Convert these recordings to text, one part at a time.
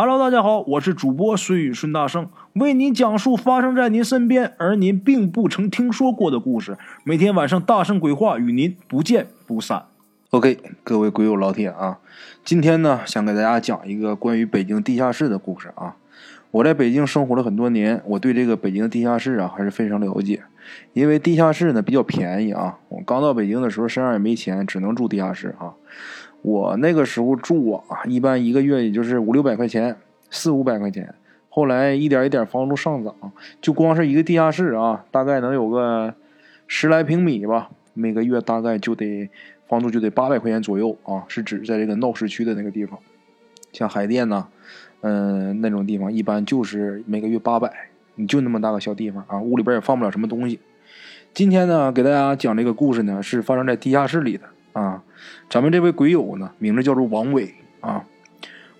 Hello，大家好，我是主播孙宇孙大圣，为您讲述发生在您身边而您并不曾听说过的故事。每天晚上大圣鬼话与您不见不散。OK，各位鬼友老铁啊，今天呢想给大家讲一个关于北京地下室的故事啊。我在北京生活了很多年，我对这个北京地下室啊还是非常了解。因为地下室呢比较便宜啊，我刚到北京的时候身上也没钱，只能住地下室啊。我那个时候住啊，一般一个月也就是五六百块钱，四五百块钱。后来一点一点房租上涨，就光是一个地下室啊，大概能有个十来平米吧，每个月大概就得房租就得八百块钱左右啊，是指在这个闹市区的那个地方，像海淀呐，嗯，那种地方一般就是每个月八百，你就那么大个小地方啊，屋里边也放不了什么东西。今天呢，给大家讲这个故事呢，是发生在地下室里的。咱们这位鬼友呢，名字叫做王伟啊。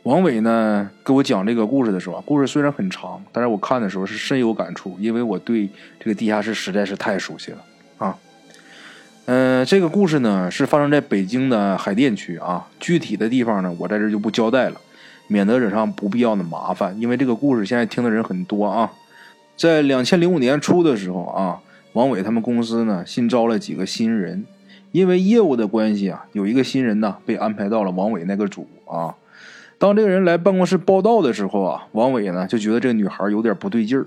王伟呢，给我讲这个故事的时候，故事虽然很长，但是我看的时候是深有感触，因为我对这个地下室实在是太熟悉了啊。嗯，这个故事呢是发生在北京的海淀区啊，具体的地方呢，我在这就不交代了，免得惹上不必要的麻烦。因为这个故事现在听的人很多啊。在两千零五年初的时候啊，王伟他们公司呢新招了几个新人。因为业务的关系啊，有一个新人呢被安排到了王伟那个组啊。当这个人来办公室报道的时候啊，王伟呢就觉得这个女孩有点不对劲儿，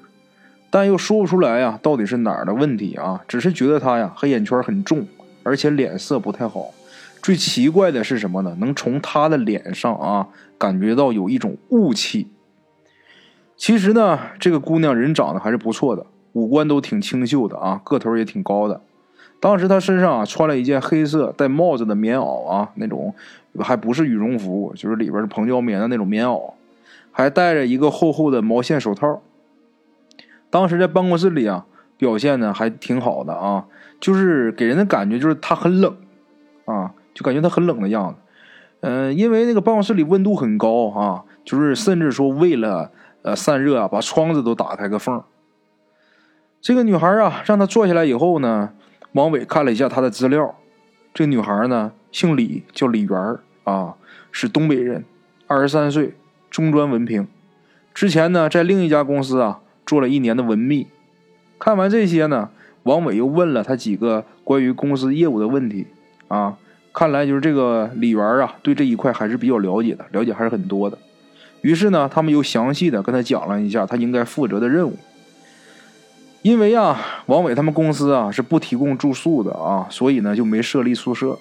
但又说不出来呀，到底是哪儿的问题啊？只是觉得她呀黑眼圈很重，而且脸色不太好。最奇怪的是什么呢？能从她的脸上啊感觉到有一种雾气。其实呢，这个姑娘人长得还是不错的，五官都挺清秀的啊，个头也挺高的。当时他身上啊穿了一件黑色带帽子的棉袄啊，那种还不是羽绒服，就是里边是蓬胶棉的那种棉袄，还戴着一个厚厚的毛线手套。当时在办公室里啊，表现呢还挺好的啊，就是给人的感觉就是他很冷啊，就感觉他很冷的样子。嗯，因为那个办公室里温度很高啊，就是甚至说为了呃散热啊，把窗子都打开个缝。这个女孩啊，让她坐下来以后呢。王伟看了一下她的资料，这女孩呢姓李，叫李媛啊，是东北人，二十三岁，中专文凭。之前呢在另一家公司啊做了一年的文秘。看完这些呢，王伟又问了他几个关于公司业务的问题啊。看来就是这个李媛啊，对这一块还是比较了解的，了解还是很多的。于是呢，他们又详细的跟他讲了一下他应该负责的任务。因为啊，王伟他们公司啊是不提供住宿的啊，所以呢就没设立宿舍。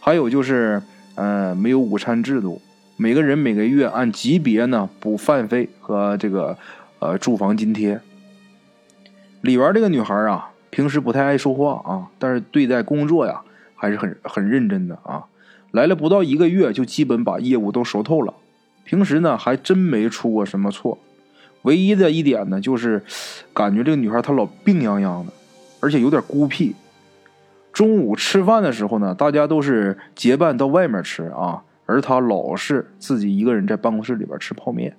还有就是，呃，没有午餐制度，每个人每个月按级别呢补饭费和这个呃住房津贴。李媛这个女孩啊，平时不太爱说话啊，但是对待工作呀还是很很认真的啊。来了不到一个月，就基本把业务都熟透了。平时呢还真没出过什么错。唯一的一点呢，就是感觉这个女孩她老病殃殃的，而且有点孤僻。中午吃饭的时候呢，大家都是结伴到外面吃啊，而她老是自己一个人在办公室里边吃泡面，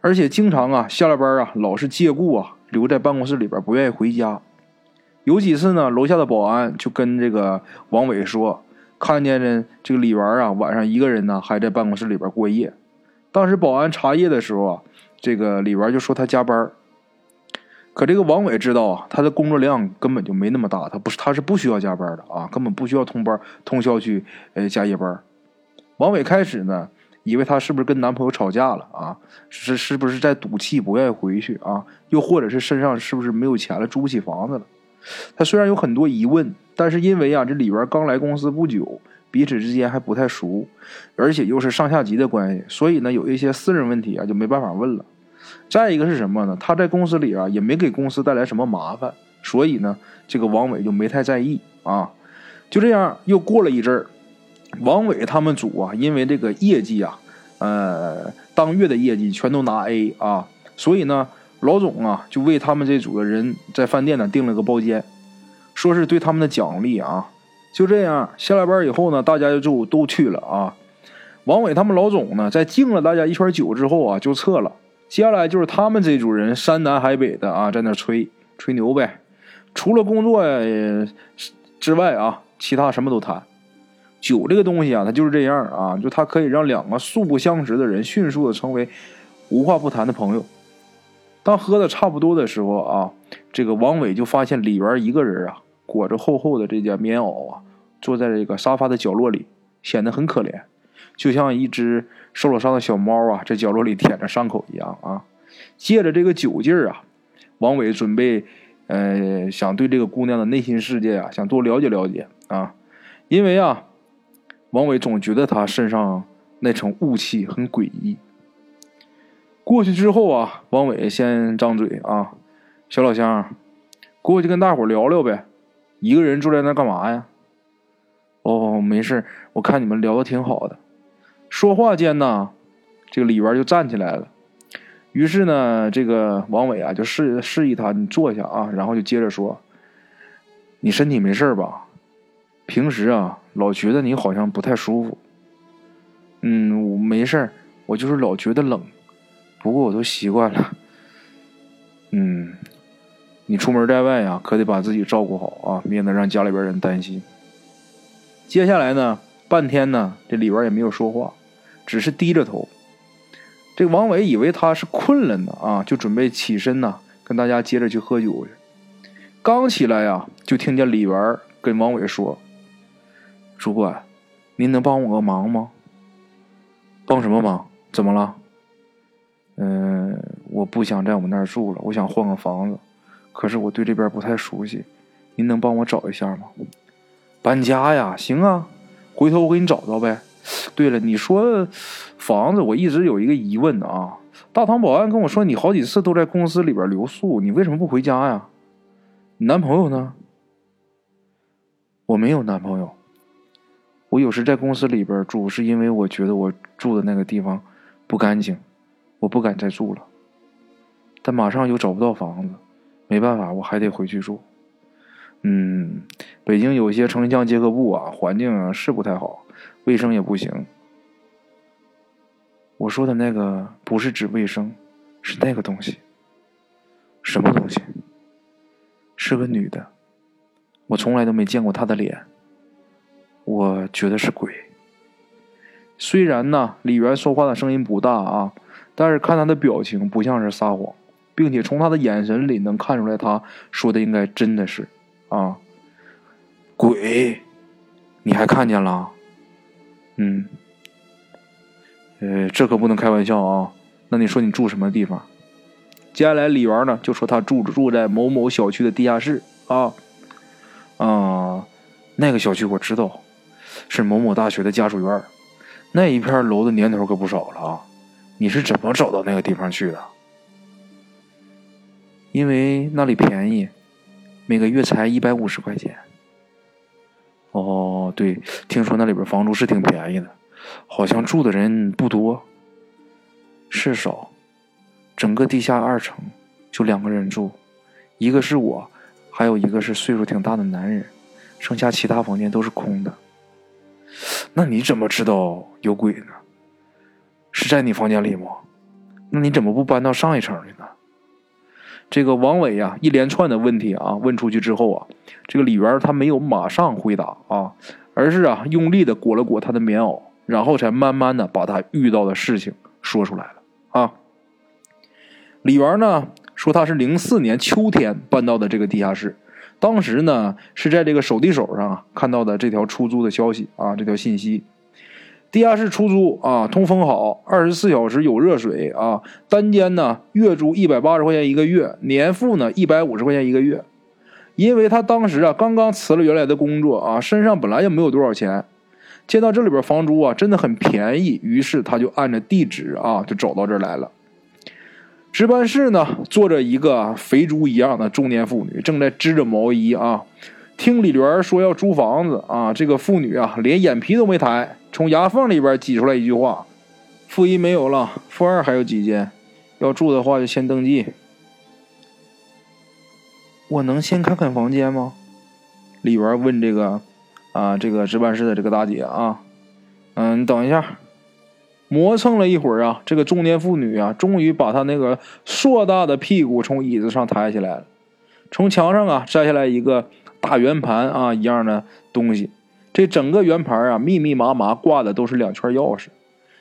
而且经常啊下了班啊老是借故啊留在办公室里边不愿意回家。有几次呢，楼下的保安就跟这个王伟说，看见呢这个李媛啊晚上一个人呢还在办公室里边过夜。当时保安查夜的时候啊。这个李元就说他加班可这个王伟知道啊，他的工作量根本就没那么大，他不是他是不需要加班的啊，根本不需要通班通宵去呃加夜班。王伟开始呢，以为他是不是跟男朋友吵架了啊？是是不是在赌气不愿意回去啊？又或者是身上是不是没有钱了，租不起房子了？他虽然有很多疑问，但是因为啊，这李元刚来公司不久，彼此之间还不太熟，而且又是上下级的关系，所以呢，有一些私人问题啊，就没办法问了。再一个是什么呢？他在公司里啊，也没给公司带来什么麻烦，所以呢，这个王伟就没太在意啊。就这样，又过了一阵儿，王伟他们组啊，因为这个业绩啊，呃，当月的业绩全都拿 A 啊，所以呢，老总啊就为他们这组的人在饭店呢订了个包间，说是对他们的奖励啊。就这样，下了班以后呢，大家就都去了啊。王伟他们老总呢，在敬了大家一圈酒之后啊，就撤了。接下来就是他们这组人山南海北的啊，在那吹吹牛呗。除了工作之外啊，其他什么都谈。酒这个东西啊，它就是这样啊，就它可以让两个素不相识的人迅速的成为无话不谈的朋友。当喝的差不多的时候啊，这个王伟就发现里边一个人啊，裹着厚厚的这件棉袄啊，坐在这个沙发的角落里，显得很可怜，就像一只受了伤的小猫啊，在角落里舔着伤口一样啊。借着这个酒劲儿啊，王伟准备，呃，想对这个姑娘的内心世界啊，想多了解了解啊，因为啊。王伟总觉得他身上那层雾气很诡异。过去之后啊，王伟先张嘴啊：“小老乡，过去跟大伙聊聊呗。一个人坐在那干嘛呀？”“哦，没事我看你们聊的挺好的。”说话间呢，这个李元就站起来了。于是呢，这个王伟啊就示示意他：“你坐下啊。”然后就接着说：“你身体没事吧？平时啊。”老觉得你好像不太舒服，嗯，没事，我就是老觉得冷，不过我都习惯了。嗯，你出门在外呀，可得把自己照顾好啊，免得让家里边人担心。接下来呢，半天呢，这里边也没有说话，只是低着头。这王伟以为他是困了呢，啊，就准备起身呢，跟大家接着去喝酒去。刚起来呀，就听见李元跟王伟说。主管，您能帮我个忙吗？帮什么忙？怎么了？嗯，我不想在我们那儿住了，我想换个房子。可是我对这边不太熟悉，您能帮我找一下吗？搬家呀，行啊，回头我给你找找呗。对了，你说房子，我一直有一个疑问啊。大堂保安跟我说，你好几次都在公司里边留宿，你为什么不回家呀？你男朋友呢？我没有男朋友。我有时在公司里边住，是因为我觉得我住的那个地方不干净，我不敢再住了。但马上又找不到房子，没办法，我还得回去住。嗯，北京有些城乡结合部啊，环境是不太好，卫生也不行。我说的那个不是指卫生，是那个东西。什么东西？是个女的，我从来都没见过她的脸。我觉得是鬼。虽然呢，李元说话的声音不大啊，但是看他的表情不像是撒谎，并且从他的眼神里能看出来，他说的应该真的是啊。鬼，你还看见了？嗯，呃，这可不能开玩笑啊。那你说你住什么地方？接下来李元呢就说他住住在某某小区的地下室啊。啊，那个小区我知道。是某某大学的家属院，那一片楼的年头可不少了啊！你是怎么找到那个地方去的？因为那里便宜，每个月才一百五十块钱。哦，对，听说那里边房租是挺便宜的，好像住的人不多，是少，整个地下二层就两个人住，一个是我，还有一个是岁数挺大的男人，剩下其他房间都是空的。那你怎么知道有鬼呢？是在你房间里吗？那你怎么不搬到上一层去呢？这个王伟呀，一连串的问题啊，问出去之后啊，这个李元他没有马上回答啊，而是啊，用力的裹了裹他的棉袄，然后才慢慢的把他遇到的事情说出来了啊。李元呢说他是零四年秋天搬到的这个地下室。当时呢，是在这个手递手上啊看到的这条出租的消息啊，这条信息，地下室出租啊，通风好，二十四小时有热水啊，单间呢月租一百八十块钱一个月，年付呢一百五十块钱一个月。因为他当时啊刚刚辞了原来的工作啊，身上本来也没有多少钱，见到这里边房租啊真的很便宜，于是他就按着地址啊就走到这儿来了。值班室呢，坐着一个肥猪一样的中年妇女，正在织着毛衣啊。听李媛说要租房子啊，这个妇女啊，连眼皮都没抬，从牙缝里边挤出来一句话：“负一没有了，负二还有几间，要住的话就先登记。”我能先看看房间吗？李媛问这个啊，这个值班室的这个大姐啊，嗯，等一下。磨蹭了一会儿啊，这个中年妇女啊，终于把她那个硕大的屁股从椅子上抬起来了，从墙上啊摘下来一个大圆盘啊一样的东西。这整个圆盘啊，密密麻麻挂的都是两圈钥匙。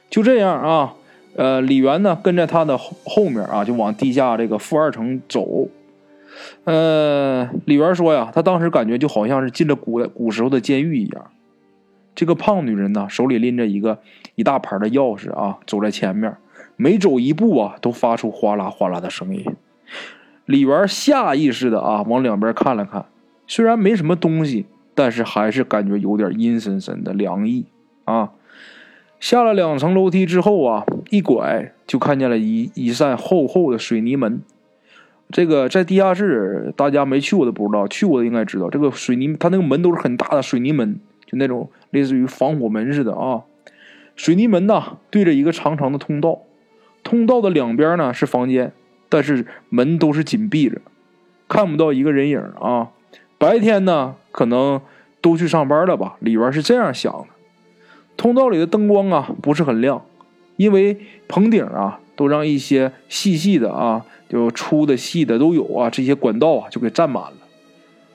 就这样啊，呃，李元呢跟在他的后后面啊，就往地下这个负二层走。呃，李元说呀，他当时感觉就好像是进了古古时候的监狱一样。这个胖女人呢，手里拎着一个一大盘的钥匙啊，走在前面，每走一步啊，都发出哗啦哗啦的声音。李元下意识的啊，往两边看了看，虽然没什么东西，但是还是感觉有点阴森森的凉意啊。下了两层楼梯之后啊，一拐就看见了一一扇厚厚的水泥门。这个在地下室，大家没去过的不知道，去过的应该知道。这个水泥，它那个门都是很大的水泥门，就那种类似于防火门似的啊。水泥门呐，对着一个长长的通道，通道的两边呢是房间，但是门都是紧闭着，看不到一个人影啊。白天呢，可能都去上班了吧？里边是这样想的。通道里的灯光啊不是很亮，因为棚顶啊都让一些细细的啊。就粗的、细的都有啊，这些管道啊就给占满了，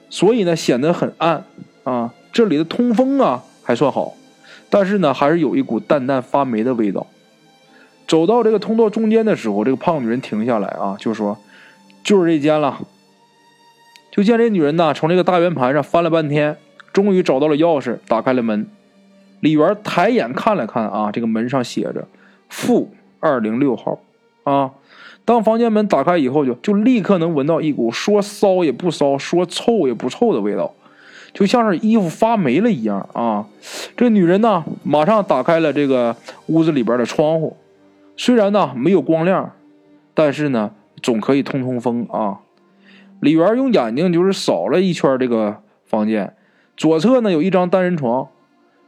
所以呢显得很暗啊。这里的通风啊还算好，但是呢还是有一股淡淡发霉的味道。走到这个通道中间的时候，这个胖女人停下来啊，就说：“就是这间了。”就见这女人呢从这个大圆盘上翻了半天，终于找到了钥匙，打开了门。李元抬眼看了看啊，这个门上写着“负二零六号”啊。当房间门打开以后，就就立刻能闻到一股说骚也不骚、说臭也不臭的味道，就像是衣服发霉了一样啊！这女人呢，马上打开了这个屋子里边的窗户，虽然呢没有光亮，但是呢总可以通通风啊！李元用眼睛就是扫了一圈这个房间，左侧呢有一张单人床，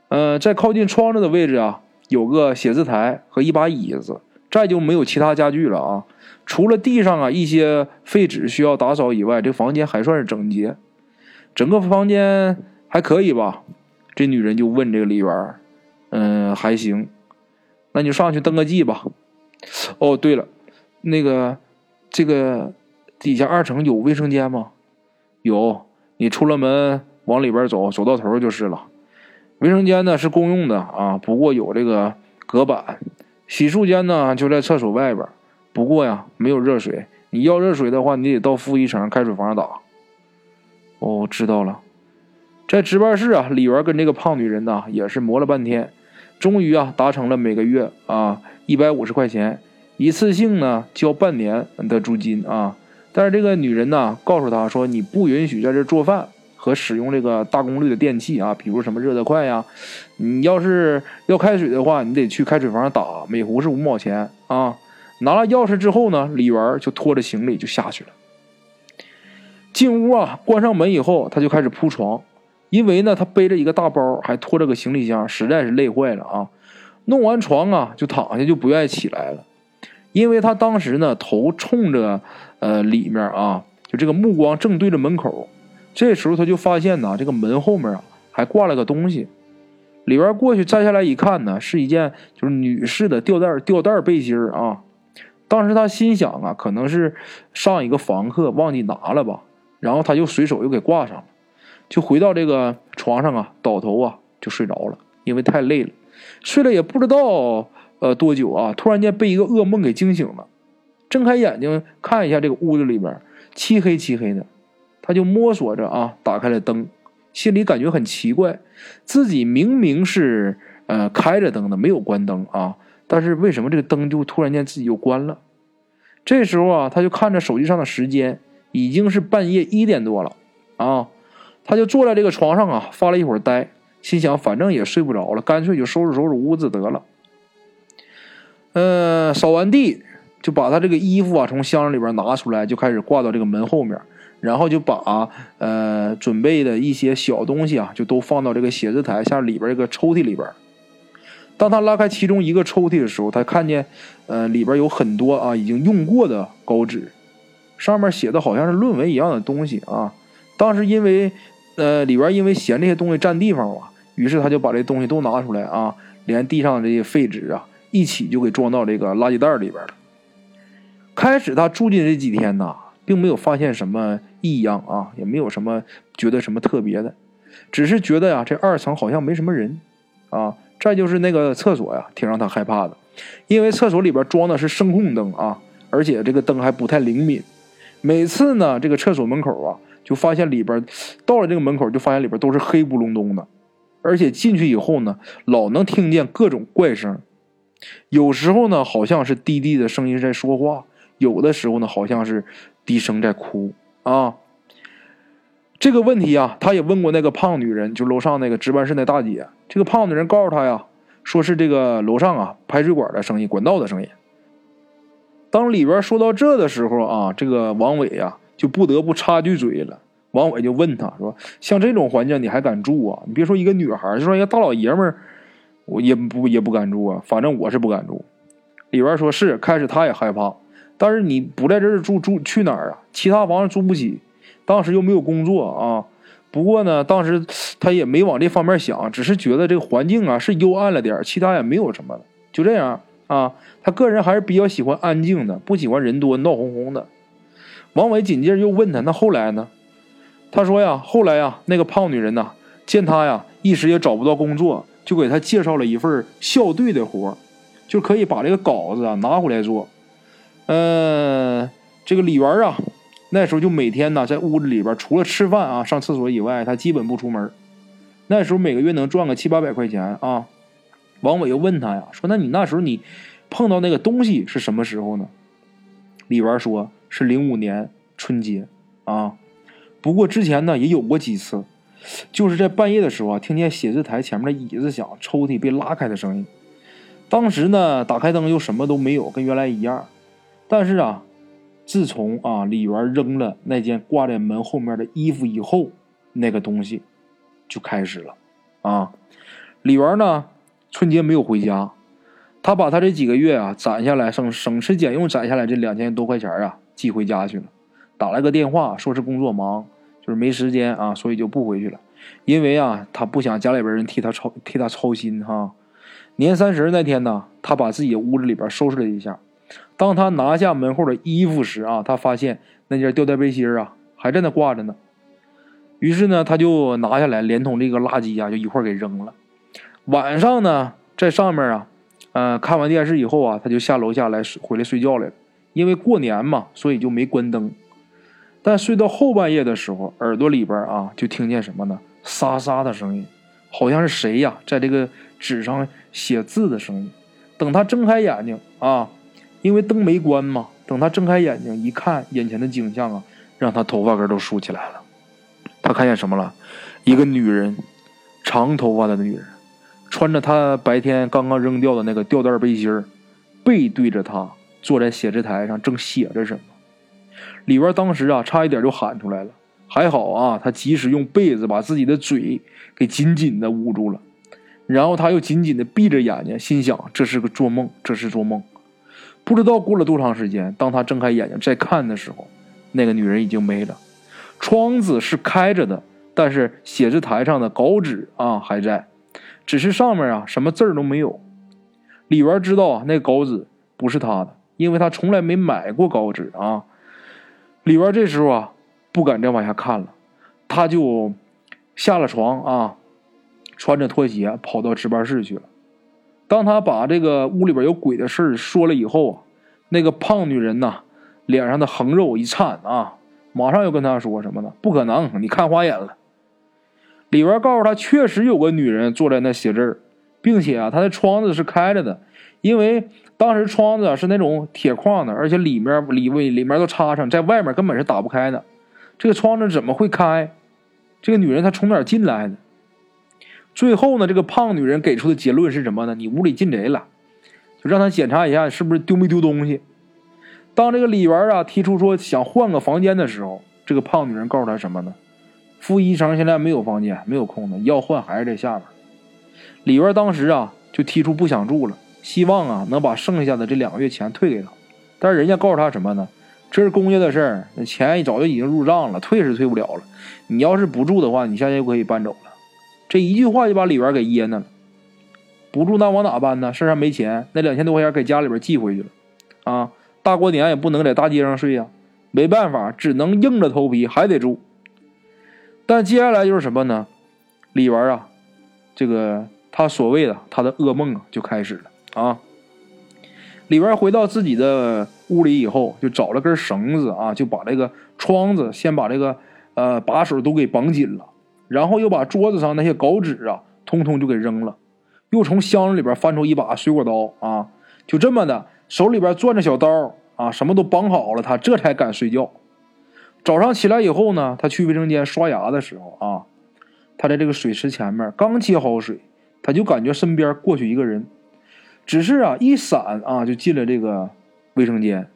嗯，在靠近窗子的位置啊，有个写字台和一把椅子，再就没有其他家具了啊！除了地上啊一些废纸需要打扫以外，这房间还算是整洁，整个房间还可以吧？这女人就问这个李元：“嗯，还行，那你上去登个记吧。”哦，对了，那个这个底下二层有卫生间吗？有，你出了门往里边走，走到头就是了。卫生间呢是公用的啊，不过有这个隔板。洗漱间呢就在厕所外边。不过呀，没有热水。你要热水的话，你得到负一层开水房打。哦，知道了。在值班室啊，李元跟这个胖女人呢也是磨了半天，终于啊达成了每个月啊一百五十块钱，一次性呢交半年的租金啊。但是这个女人呢告诉他说，你不允许在这做饭和使用这个大功率的电器啊，比如什么热得快呀。你要是要开水的话，你得去开水房打，每壶是五毛钱啊。拿了钥匙之后呢，李元就拖着行李就下去了。进屋啊，关上门以后，他就开始铺床，因为呢，他背着一个大包，还拖着个行李箱，实在是累坏了啊。弄完床啊，就躺下，就不愿意起来了，因为他当时呢，头冲着呃里面啊，就这个目光正对着门口。这时候他就发现呢，这个门后面啊，还挂了个东西。里边过去摘下来一看呢，是一件就是女士的吊带吊带背心啊。当时他心想啊，可能是上一个房客忘记拿了吧，然后他就随手又给挂上了，就回到这个床上啊，倒头啊就睡着了，因为太累了，睡了也不知道呃多久啊，突然间被一个噩梦给惊醒了，睁开眼睛看一下这个屋子里边漆黑漆黑的，他就摸索着啊打开了灯，心里感觉很奇怪，自己明明是呃开着灯的，没有关灯啊。但是为什么这个灯就突然间自己就关了？这时候啊，他就看着手机上的时间，已经是半夜一点多了啊。他就坐在这个床上啊，发了一会儿呆，心想反正也睡不着了，干脆就收拾收拾屋子得了。嗯，扫完地，就把他这个衣服啊从箱子里边拿出来，就开始挂到这个门后面，然后就把呃准备的一些小东西啊，就都放到这个写字台下里边这个抽屉里边。当他拉开其中一个抽屉的时候，他看见，呃，里边有很多啊已经用过的稿纸，上面写的好像是论文一样的东西啊。当时因为，呃，里边因为嫌这些东西占地方嘛，于是他就把这东西都拿出来啊，连地上这些废纸啊一起就给装到这个垃圾袋里边了。开始他住进这几天呐，并没有发现什么异样啊，也没有什么觉得什么特别的。只是觉得呀，这二层好像没什么人啊。再就是那个厕所呀，挺让他害怕的，因为厕所里边装的是声控灯啊，而且这个灯还不太灵敏。每次呢，这个厕所门口啊，就发现里边到了这个门口，就发现里边都是黑不隆咚的，而且进去以后呢，老能听见各种怪声。有时候呢，好像是滴滴的声音在说话；有的时候呢，好像是低声在哭啊。这个问题啊，他也问过那个胖女人，就楼上那个值班室那大姐。这个胖女人告诉他呀，说是这个楼上啊排水管的声音、管道的声音。当里边说到这的时候啊，这个王伟呀就不得不插句嘴了。王伟就问他说：“像这种环境你还敢住啊？你别说一个女孩，就说一个大老爷们儿，我也不也不敢住啊。反正我是不敢住。”里边说是开始他也害怕，但是你不在这儿住住去哪儿啊？其他房子租不起。当时又没有工作啊，不过呢，当时他也没往这方面想，只是觉得这个环境啊是幽暗了点其他也没有什么了就这样啊。他个人还是比较喜欢安静的，不喜欢人多闹哄哄的。王伟紧接着又问他：“那后来呢？”他说：“呀，后来呀，那个胖女人呐，见他呀一时也找不到工作，就给他介绍了一份校对的活就可以把这个稿子啊拿回来做。嗯，这个李元啊。”那时候就每天呢，在屋子里边，除了吃饭啊、上厕所以外，他基本不出门。那时候每个月能赚个七八百块钱啊。王伟又问他呀，说：“那你那时候你碰到那个东西是什么时候呢？”李元说：“是零五年春节啊。不过之前呢也有过几次，就是在半夜的时候啊，听见写字台前面的椅子响，抽屉被拉开的声音。当时呢，打开灯又什么都没有，跟原来一样。但是啊。”自从啊李元扔了那件挂在门后面的衣服以后，那个东西就开始了啊。李元呢春节没有回家，他把他这几个月啊攒下来省省吃俭用攒下来这两千多块钱啊寄回家去了。打了个电话说是工作忙，就是没时间啊，所以就不回去了。因为啊他不想家里边人替他操替他操心哈。年三十那天呢，他把自己屋子里边收拾了一下。当他拿下门后的衣服时啊，他发现那件吊带背心啊还在那挂着呢。于是呢，他就拿下来，连同这个垃圾啊，就一块给扔了。晚上呢，在上面啊，呃，看完电视以后啊，他就下楼下来回来睡觉来了。因为过年嘛，所以就没关灯。但睡到后半夜的时候，耳朵里边啊，就听见什么呢？沙沙的声音，好像是谁呀，在这个纸上写字的声音。等他睁开眼睛啊。因为灯没关嘛，等他睁开眼睛一看，眼前的景象啊，让他头发根都竖起来了。他看见什么了？一个女人，长头发的女人，穿着他白天刚刚扔掉的那个吊带背心背对着他坐在写字台上，正写着什么。里边当时啊，差一点就喊出来了，还好啊，他及时用被子把自己的嘴给紧紧的捂住了，然后他又紧紧的闭着眼睛，心想这是个做梦，这是做梦。不知道过了多长时间，当他睁开眼睛再看的时候，那个女人已经没了。窗子是开着的，但是写字台上的稿纸啊还在，只是上面啊什么字儿都没有。李元知道啊，那稿纸不是他的，因为他从来没买过稿纸啊。李元这时候啊不敢再往下看了，他就下了床啊，穿着拖鞋跑到值班室去了。当他把这个屋里边有鬼的事说了以后啊，那个胖女人呐，脸上的横肉一颤啊，马上又跟他说什么呢？不可能，你看花眼了。里边告诉他，确实有个女人坐在那写字并且啊，他的窗子是开着的，因为当时窗子是那种铁框的，而且里面里位里面都插上，在外面根本是打不开的。这个窗子怎么会开？这个女人她从哪儿进来的？最后呢，这个胖女人给出的结论是什么呢？你屋里进贼了，就让他检查一下是不是丢没丢东西。当这个李元啊提出说想换个房间的时候，这个胖女人告诉他什么呢？副医生现在没有房间，没有空的，要换还是在下边。李元当时啊就提出不想住了，希望啊能把剩下的这两个月钱退给他。但是人家告诉他什么呢？这是公家的事儿，那钱早就已经入账了，退是退不了了。你要是不住的话，你现在就可以搬走。这一句话就把李元给噎那了，不住那往哪搬呢？身上没钱，那两千多块钱给家里边寄回去了，啊，大过年也不能在大街上睡呀，没办法，只能硬着头皮还得住。但接下来就是什么呢？李元啊，这个他所谓的他的噩梦啊就开始了啊。李元回到自己的屋里以后，就找了根绳子啊，就把这个窗子先把这个呃把手都给绑紧了，然后又把桌子上那些稿纸啊，通通就给扔了，又从箱子里边翻出一把水果刀啊，就这么的，手里边攥着小刀啊，什么都绑好了，他这才敢睡觉。早上起来以后呢，他去卫生间刷牙的时候啊，他在这个水池前面刚接好水，他就感觉身边过去一个人。只是啊，一闪啊，就进了这个卫生间，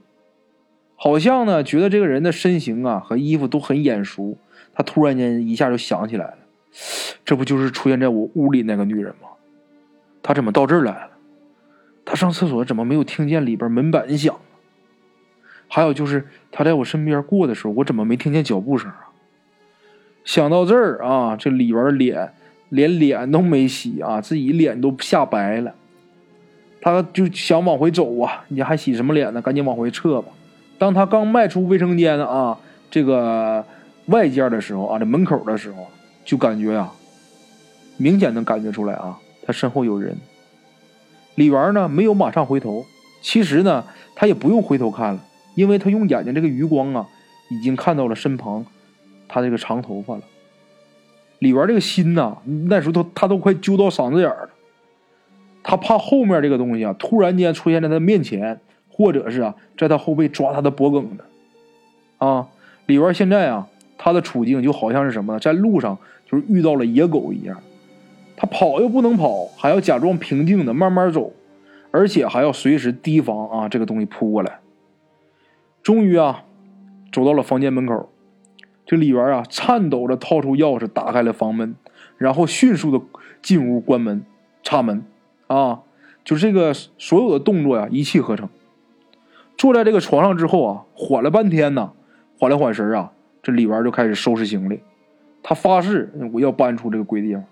好像呢，觉得这个人的身形啊和衣服都很眼熟。他突然间一下就想起来了，这不就是出现在我屋里那个女人吗？她怎么到这儿来了？她上厕所怎么没有听见里边门板响？还有就是她在我身边过的时候，我怎么没听见脚步声啊？想到这儿啊，这里边脸连脸都没洗啊，自己脸都吓白了。他就想往回走啊，你还洗什么脸呢？赶紧往回撤吧。当他刚迈出卫生间啊这个外间的时候啊，这门口的时候，就感觉啊，明显能感觉出来啊，他身后有人。李元呢没有马上回头，其实呢他也不用回头看了，因为他用眼睛这个余光啊，已经看到了身旁他这个长头发了。李元这个心呐，那时候他他都快揪到嗓子眼了。他怕后面这个东西啊，突然间出现在他面前，或者是啊，在他后背抓他的脖梗子。啊，李元现在啊，他的处境就好像是什么呢？在路上就是遇到了野狗一样，他跑又不能跑，还要假装平静的慢慢走，而且还要随时提防啊这个东西扑过来。终于啊，走到了房间门口，这李元啊，颤抖着掏出钥匙打开了房门，然后迅速的进屋关门插门。啊，就这个所有的动作呀，一气呵成。坐在这个床上之后啊，缓了半天呢，缓了缓神啊，这里边就开始收拾行李。他发誓我要搬出这个鬼地方。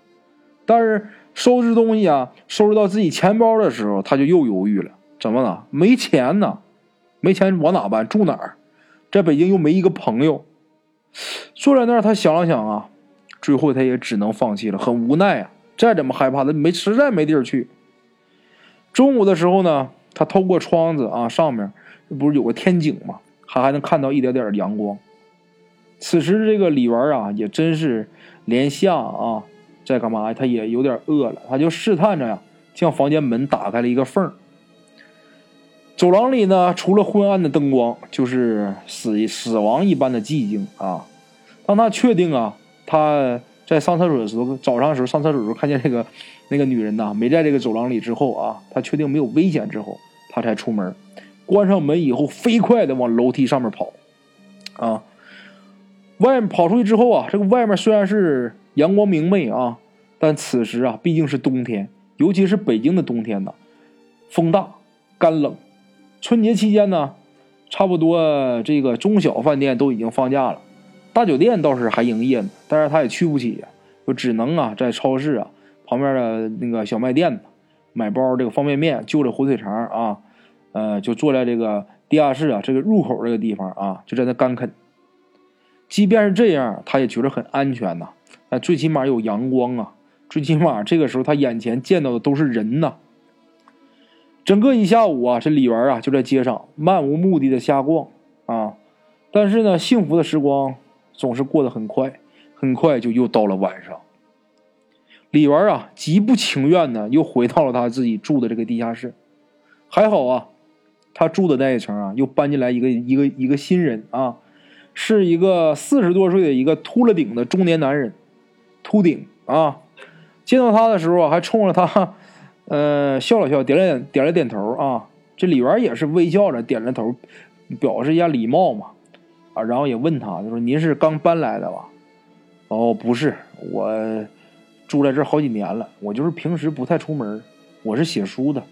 但是收拾东西啊，收拾到自己钱包的时候，他就又犹豫了。怎么了？没钱呢？没钱往哪搬？住哪儿？在北京又没一个朋友。坐在那儿，他想了想啊，最后他也只能放弃了，很无奈啊。再怎么害怕，他没实在没地儿去。中午的时候呢，他透过窗子啊，上面不是有个天井吗？还还能看到一点点阳光。此时这个李元啊，也真是连下啊，在干嘛？他也有点饿了，他就试探着呀，将房间门打开了一个缝走廊里呢，除了昏暗的灯光，就是死死亡一般的寂静啊。当他确定啊，他在上厕所的时候，早上的时候上厕所的时候看见这个。那个女人呐，没在这个走廊里之后啊，他确定没有危险之后，他才出门。关上门以后，飞快的往楼梯上面跑。啊，外面跑出去之后啊，这个外面虽然是阳光明媚啊，但此时啊，毕竟是冬天，尤其是北京的冬天呢，风大干冷。春节期间呢，差不多这个中小饭店都已经放假了，大酒店倒是还营业呢，但是他也去不起，就只能啊在超市啊。旁边的那个小卖店呢买包这个方便面，就着火腿肠啊，呃，就坐在这个地下室啊这个入口这个地方啊，就在那干啃。即便是这样，他也觉得很安全呐，啊，最起码有阳光啊，最起码这个时候他眼前见到的都是人呐。整个一下午啊，这李元啊就在街上漫无目的的瞎逛啊，但是呢，幸福的时光总是过得很快，很快就又到了晚上。李元啊，极不情愿的又回到了他自己住的这个地下室。还好啊，他住的那一层啊，又搬进来一个一个一个新人啊，是一个四十多岁的一个秃了顶的中年男人，秃顶啊。见到他的时候，还冲着他，呃，笑了笑，点了点点了点头啊。这李元也是微笑着点了头，表示一下礼貌嘛。啊，然后也问他，就说：“您是刚搬来的吧？”“哦，不是，我。”住在这好几年了，我就是平时不太出门，我是写书的。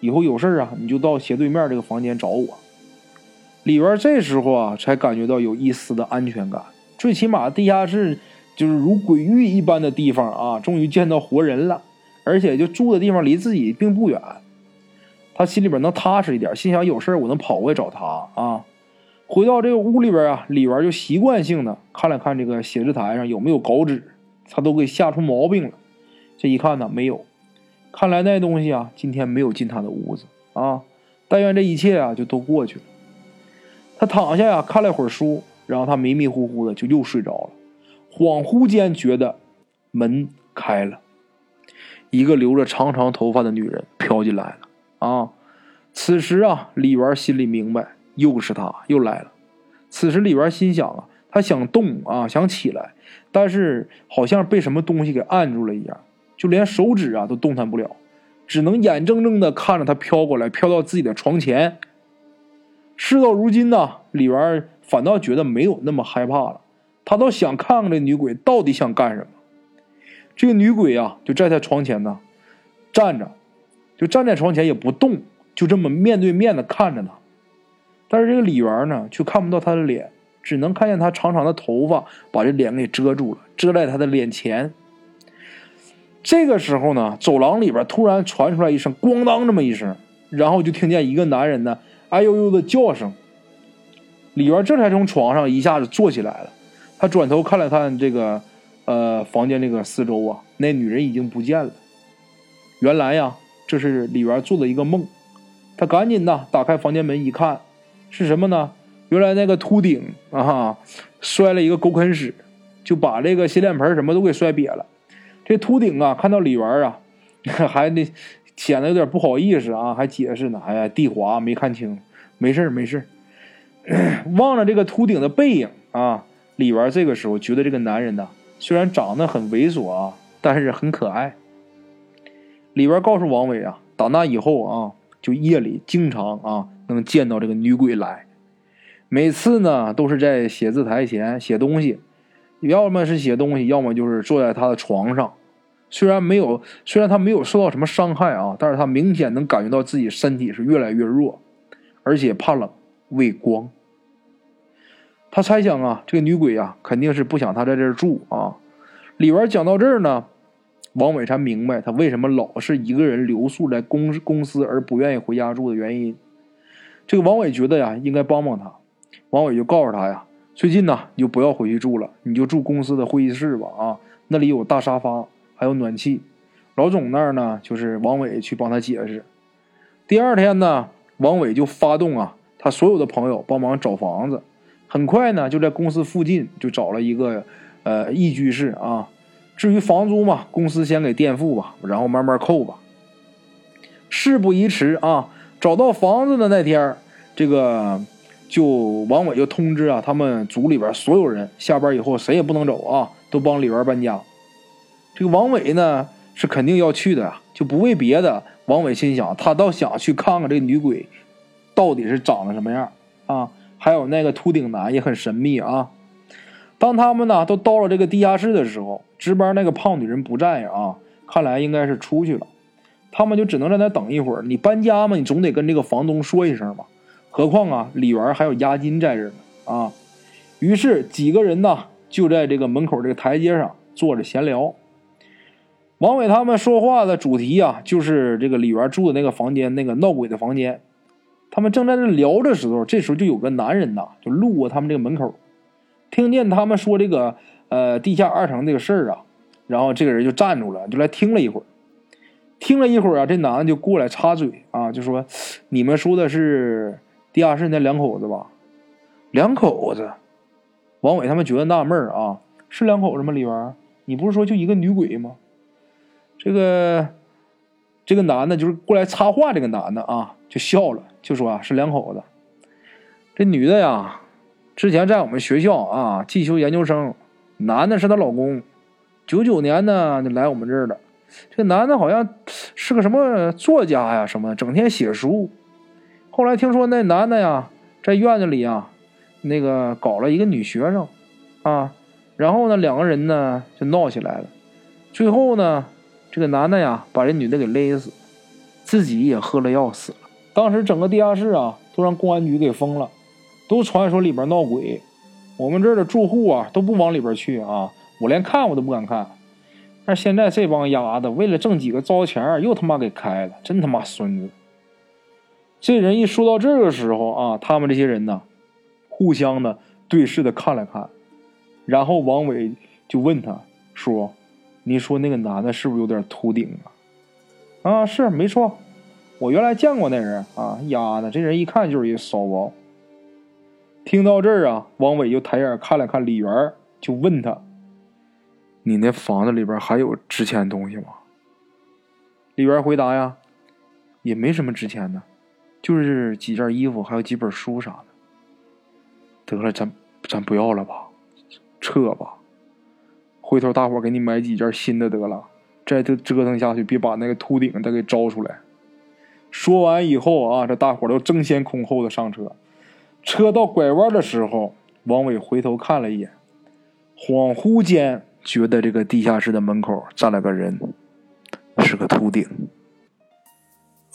以后有事啊，你就到斜对面这个房间找我。李元这时候啊，才感觉到有一丝的安全感，最起码地下室就是如鬼域一般的地方啊，终于见到活人了，而且就住的地方离自己并不远，他心里边能踏实一点，心想有事我能跑过来找他啊。回到这个屋里边啊，李元就习惯性的看了看这个写字台上有没有稿纸。他都给吓出毛病了。这一看呢，没有，看来那东西啊，今天没有进他的屋子啊。但愿这一切啊，就都过去了。他躺下呀，看了会儿书，然后他迷迷糊糊的就又睡着了。恍惚间觉得门开了，一个留着长长头发的女人飘进来了啊。此时啊，李元心里明白，又是她又来了。此时李元心想啊，他想动啊，想起来，但是好像被什么东西给按住了一样，就连手指啊都动弹不了，只能眼睁睁的看着他飘过来，飘到自己的床前。事到如今呢，李元反倒觉得没有那么害怕了，他倒想看看这女鬼到底想干什么。这个女鬼啊，就在他床前呢，站着，就站在床前也不动。就这么面对面的看着他，但是这个李元呢，却看不到他的脸，只能看见他长长的头发把这脸给遮住了，遮在他的脸前。这个时候呢，走廊里边突然传出来一声“咣当”这么一声，然后就听见一个男人呢“哎呦呦”的叫声。李元这才从床上一下子坐起来了，他转头看了看这个呃房间这个四周啊，那女人已经不见了。原来呀，这是李元做的一个梦。他赶紧的打开房间门一看，是什么呢？原来那个秃顶啊，摔了一个狗啃屎，就把这个洗脸盆什么都给摔瘪了。这秃顶啊，看到李元啊，还得显得有点不好意思啊，还解释呢。哎呀，地滑没看清，没事没事望着 这个秃顶的背影啊，李元这个时候觉得这个男人呢，虽然长得很猥琐啊，但是很可爱。李元告诉王伟啊，打那以后啊。就夜里经常啊能见到这个女鬼来，每次呢都是在写字台前写东西，要么是写东西，要么就是坐在他的床上。虽然没有，虽然他没有受到什么伤害啊，但是他明显能感觉到自己身体是越来越弱，而且怕冷畏光。他猜想啊，这个女鬼啊肯定是不想他在这儿住啊。李元讲到这儿呢。王伟才明白他为什么老是一个人留宿在公公司而不愿意回家住的原因。这个王伟觉得呀，应该帮帮他。王伟就告诉他呀，最近呢，你就不要回去住了，你就住公司的会议室吧。啊，那里有大沙发，还有暖气。老总那儿呢，就是王伟去帮他解释。第二天呢，王伟就发动啊，他所有的朋友帮忙找房子。很快呢，就在公司附近就找了一个呃一居室啊。至于房租嘛，公司先给垫付吧，然后慢慢扣吧。事不宜迟啊，找到房子的那天这个就王伟就通知啊，他们组里边所有人下班以后谁也不能走啊，都帮李元搬家。这个王伟呢是肯定要去的，就不为别的。王伟心想，他倒想去看看这女鬼到底是长得什么样啊，还有那个秃顶男也很神秘啊。当他们呢都到了这个地下室的时候，值班那个胖女人不在啊，看来应该是出去了。他们就只能在那等一会儿。你搬家嘛，你总得跟这个房东说一声吧。何况啊，李元还有押金在这呢啊。于是几个人呢就在这个门口这个台阶上坐着闲聊。王伟他们说话的主题啊，就是这个李元住的那个房间，那个闹鬼的房间。他们正在那聊的时候，这时候就有个男人呐，就路过他们这个门口。听见他们说这个呃地下二层这个事儿啊，然后这个人就站住了，就来听了一会儿。听了一会儿啊，这男的就过来插嘴啊，就说：“你们说的是地下室那两口子吧？”两口子，王伟他们觉得纳闷儿啊，是两口子吗？李元，你不是说就一个女鬼吗？这个这个男的，就是过来插话，这个男的啊，就笑了，就说啊，是两口子。这女的呀。之前在我们学校啊，进修研究生，男的是她老公，九九年呢就来我们这儿了。这男的好像是个什么作家呀，什么整天写书。后来听说那男的呀，在院子里啊，那个搞了一个女学生，啊，然后呢两个人呢就闹起来了。最后呢，这个男的呀把这女的给勒死，自己也喝了药死了。当时整个地下室啊都让公安局给封了。都传说里边闹鬼，我们这儿的住户啊都不往里边去啊，我连看我都不敢看。但现在这帮丫的为了挣几个糟钱又他妈给开了，真他妈孙子！这人一说到这个时候啊，他们这些人呢，互相的对视的看了看，然后王伟就问他说：“你说那个男的是不是有点秃顶啊？啊，是没错，我原来见过那人啊，丫的，这人一看就是一骚包。听到这儿啊，王伟就抬眼看了看李元，就问他：“你那房子里边还有值钱东西吗？”李元回答：“呀，也没什么值钱的，就是几件衣服，还有几本书啥的。得了，咱咱不要了吧，撤吧。回头大伙给你买几件新的得了，再这折腾下去，别把那个秃顶再给招出来。”说完以后啊，这大伙都争先恐后的上车。车到拐弯的时候，王伟回头看了一眼，恍惚间觉得这个地下室的门口站了个人，是个秃顶。